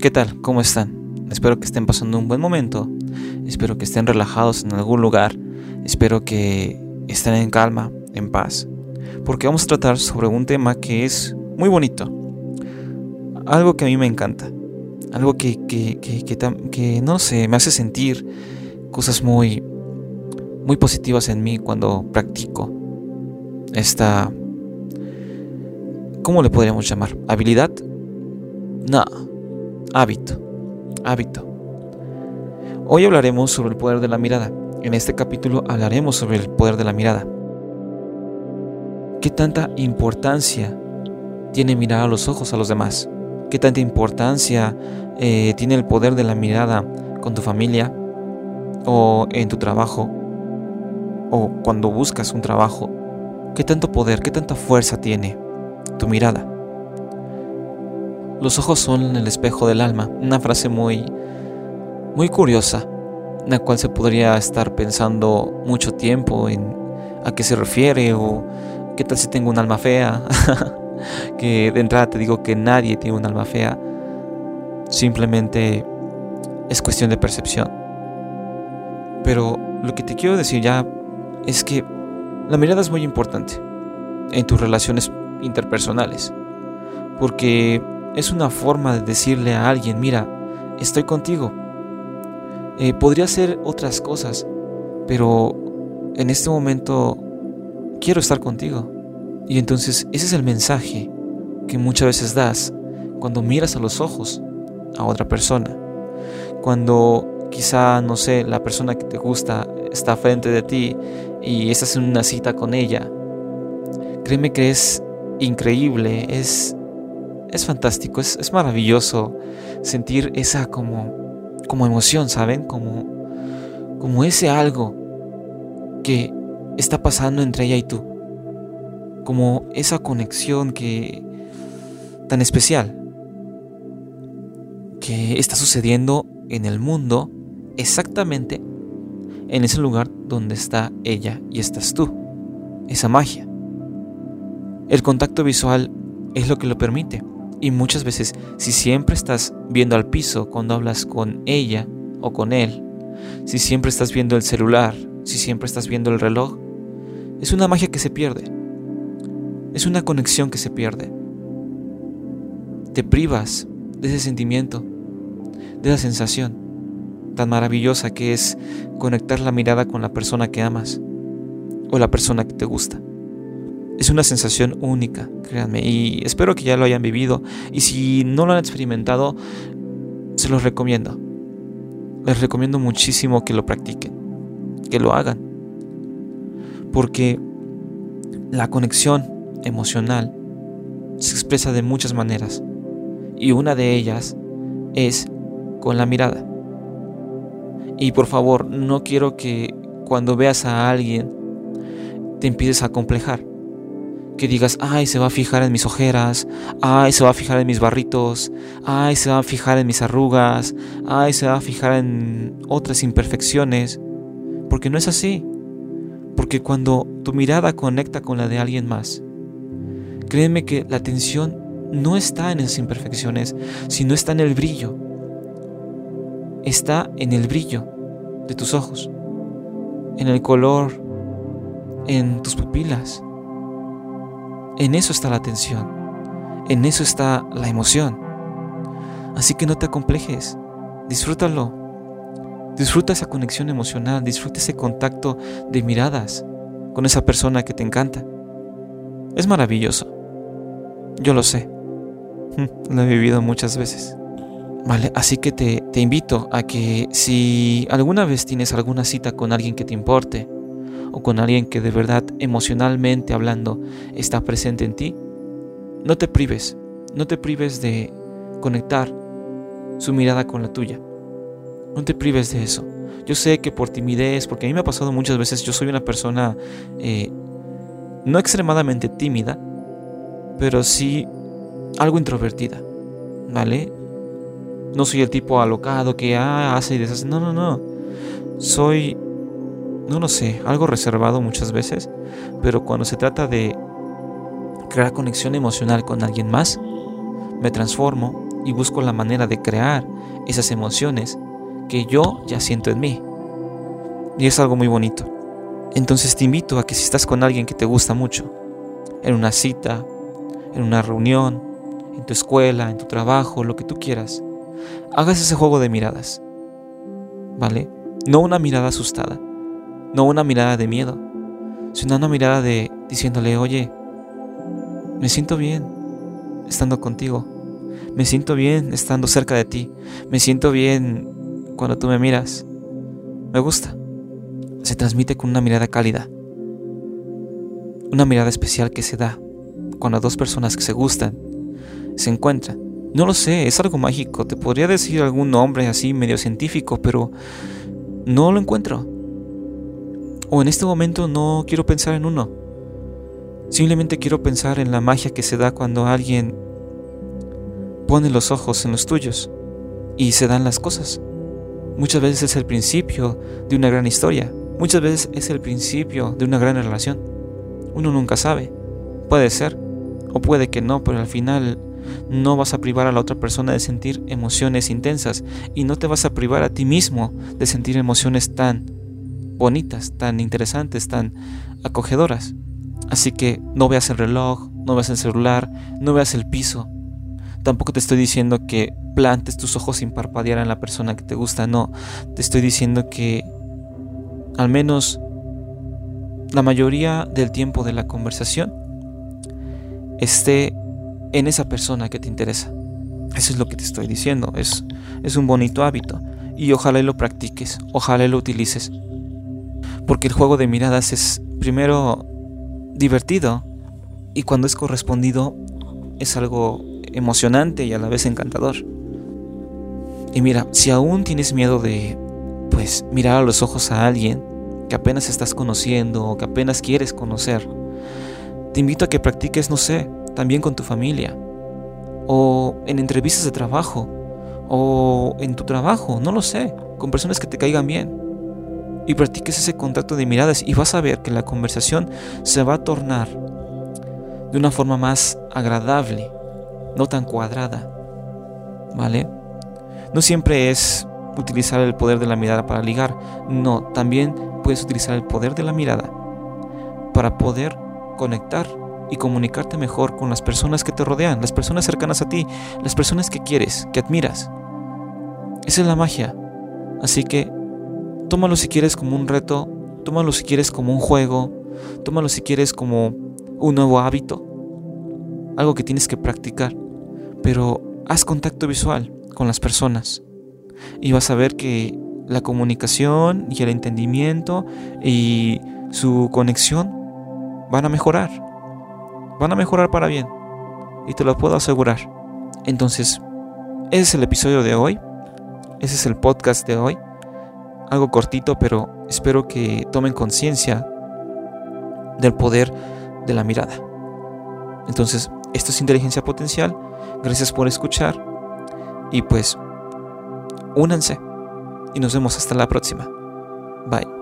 ¿Qué tal? ¿Cómo están? Espero que estén pasando un buen momento. Espero que estén relajados en algún lugar. Espero que estén en calma, en paz. Porque vamos a tratar sobre un tema que es muy bonito. Algo que a mí me encanta. Algo que, que, que, que no sé, me hace sentir cosas muy, muy positivas en mí cuando practico esta... ¿Cómo le podríamos llamar? ¿Habilidad? No, hábito. Hábito. Hoy hablaremos sobre el poder de la mirada. En este capítulo hablaremos sobre el poder de la mirada. ¿Qué tanta importancia tiene mirar a los ojos a los demás? ¿Qué tanta importancia eh, tiene el poder de la mirada con tu familia o en tu trabajo o cuando buscas un trabajo? ¿Qué tanto poder, qué tanta fuerza tiene tu mirada? Los ojos son el espejo del alma, una frase muy muy curiosa, la cual se podría estar pensando mucho tiempo en a qué se refiere o qué tal si tengo un alma fea. que de entrada te digo que nadie tiene un alma fea. Simplemente es cuestión de percepción. Pero lo que te quiero decir ya es que la mirada es muy importante en tus relaciones interpersonales. Porque es una forma de decirle a alguien, mira, estoy contigo. Eh, podría ser otras cosas, pero en este momento quiero estar contigo. Y entonces ese es el mensaje que muchas veces das cuando miras a los ojos a otra persona. Cuando quizá, no sé, la persona que te gusta está frente de ti y estás en una cita con ella. Créeme que es increíble, es es fantástico, es, maravilloso sentir esa como, como emoción, ¿saben? Como, como ese algo que está pasando entre ella y tú. Como esa conexión que tan especial que está sucediendo en el mundo exactamente en ese lugar donde está ella y estás tú. Esa magia. El contacto visual es lo que lo permite. Y muchas veces, si siempre estás viendo al piso cuando hablas con ella o con él, si siempre estás viendo el celular, si siempre estás viendo el reloj, es una magia que se pierde. Es una conexión que se pierde. Te privas de ese sentimiento, de esa sensación tan maravillosa que es conectar la mirada con la persona que amas o la persona que te gusta. Es una sensación única, créanme, y espero que ya lo hayan vivido. Y si no lo han experimentado, se los recomiendo. Les recomiendo muchísimo que lo practiquen, que lo hagan. Porque la conexión emocional se expresa de muchas maneras. Y una de ellas es con la mirada. Y por favor, no quiero que cuando veas a alguien te empieces a complejar que digas, ay, se va a fijar en mis ojeras, ay, se va a fijar en mis barritos, ay, se va a fijar en mis arrugas, ay, se va a fijar en otras imperfecciones, porque no es así. Porque cuando tu mirada conecta con la de alguien más, créeme que la atención no está en esas imperfecciones, sino está en el brillo. Está en el brillo de tus ojos, en el color, en tus pupilas en eso está la atención, en eso está la emoción. Así que no te acomplejes, disfrútalo. Disfruta esa conexión emocional, disfruta ese contacto de miradas con esa persona que te encanta. Es maravilloso. Yo lo sé. Lo he vivido muchas veces. Vale, así que te, te invito a que si alguna vez tienes alguna cita con alguien que te importe, o con alguien que de verdad emocionalmente hablando está presente en ti, no te prives, no te prives de conectar su mirada con la tuya. No te prives de eso. Yo sé que por timidez, porque a mí me ha pasado muchas veces, yo soy una persona eh, no extremadamente tímida, pero sí algo introvertida, ¿vale? No soy el tipo alocado que ah, hace y deshace. No, no, no. Soy no lo sé, algo reservado muchas veces, pero cuando se trata de crear conexión emocional con alguien más, me transformo y busco la manera de crear esas emociones que yo ya siento en mí. Y es algo muy bonito. Entonces te invito a que si estás con alguien que te gusta mucho, en una cita, en una reunión, en tu escuela, en tu trabajo, lo que tú quieras, hagas ese juego de miradas. ¿Vale? No una mirada asustada, no una mirada de miedo, sino una mirada de diciéndole, oye, me siento bien estando contigo, me siento bien estando cerca de ti, me siento bien cuando tú me miras, me gusta. Se transmite con una mirada cálida, una mirada especial que se da cuando dos personas que se gustan se encuentran. No lo sé, es algo mágico. Te podría decir algún nombre así medio científico, pero no lo encuentro. O en este momento no quiero pensar en uno. Simplemente quiero pensar en la magia que se da cuando alguien pone los ojos en los tuyos y se dan las cosas. Muchas veces es el principio de una gran historia. Muchas veces es el principio de una gran relación. Uno nunca sabe. Puede ser o puede que no, pero al final no vas a privar a la otra persona de sentir emociones intensas y no te vas a privar a ti mismo de sentir emociones tan bonitas, tan interesantes, tan acogedoras. Así que no veas el reloj, no veas el celular, no veas el piso. Tampoco te estoy diciendo que plantes tus ojos sin parpadear en la persona que te gusta, no. Te estoy diciendo que al menos la mayoría del tiempo de la conversación esté en esa persona que te interesa. Eso es lo que te estoy diciendo. Es, es un bonito hábito. Y ojalá lo practiques, ojalá lo utilices. Porque el juego de miradas es primero divertido y cuando es correspondido es algo emocionante y a la vez encantador. Y mira, si aún tienes miedo de pues mirar a los ojos a alguien que apenas estás conociendo o que apenas quieres conocer, te invito a que practiques, no sé, también con tu familia, o en entrevistas de trabajo, o en tu trabajo, no lo sé, con personas que te caigan bien. Y practiques ese contacto de miradas y vas a ver que la conversación se va a tornar de una forma más agradable, no tan cuadrada. ¿Vale? No siempre es utilizar el poder de la mirada para ligar, no, también puedes utilizar el poder de la mirada para poder conectar y comunicarte mejor con las personas que te rodean, las personas cercanas a ti, las personas que quieres, que admiras. Esa es la magia. Así que tómalo si quieres como un reto, tómalo si quieres como un juego, tómalo si quieres como un nuevo hábito, algo que tienes que practicar, pero haz contacto visual con las personas y vas a ver que la comunicación y el entendimiento y su conexión van a mejorar van a mejorar para bien. Y te lo puedo asegurar. Entonces, ese es el episodio de hoy. Ese es el podcast de hoy. Algo cortito, pero espero que tomen conciencia del poder de la mirada. Entonces, esto es inteligencia potencial. Gracias por escuchar. Y pues, únanse. Y nos vemos hasta la próxima. Bye.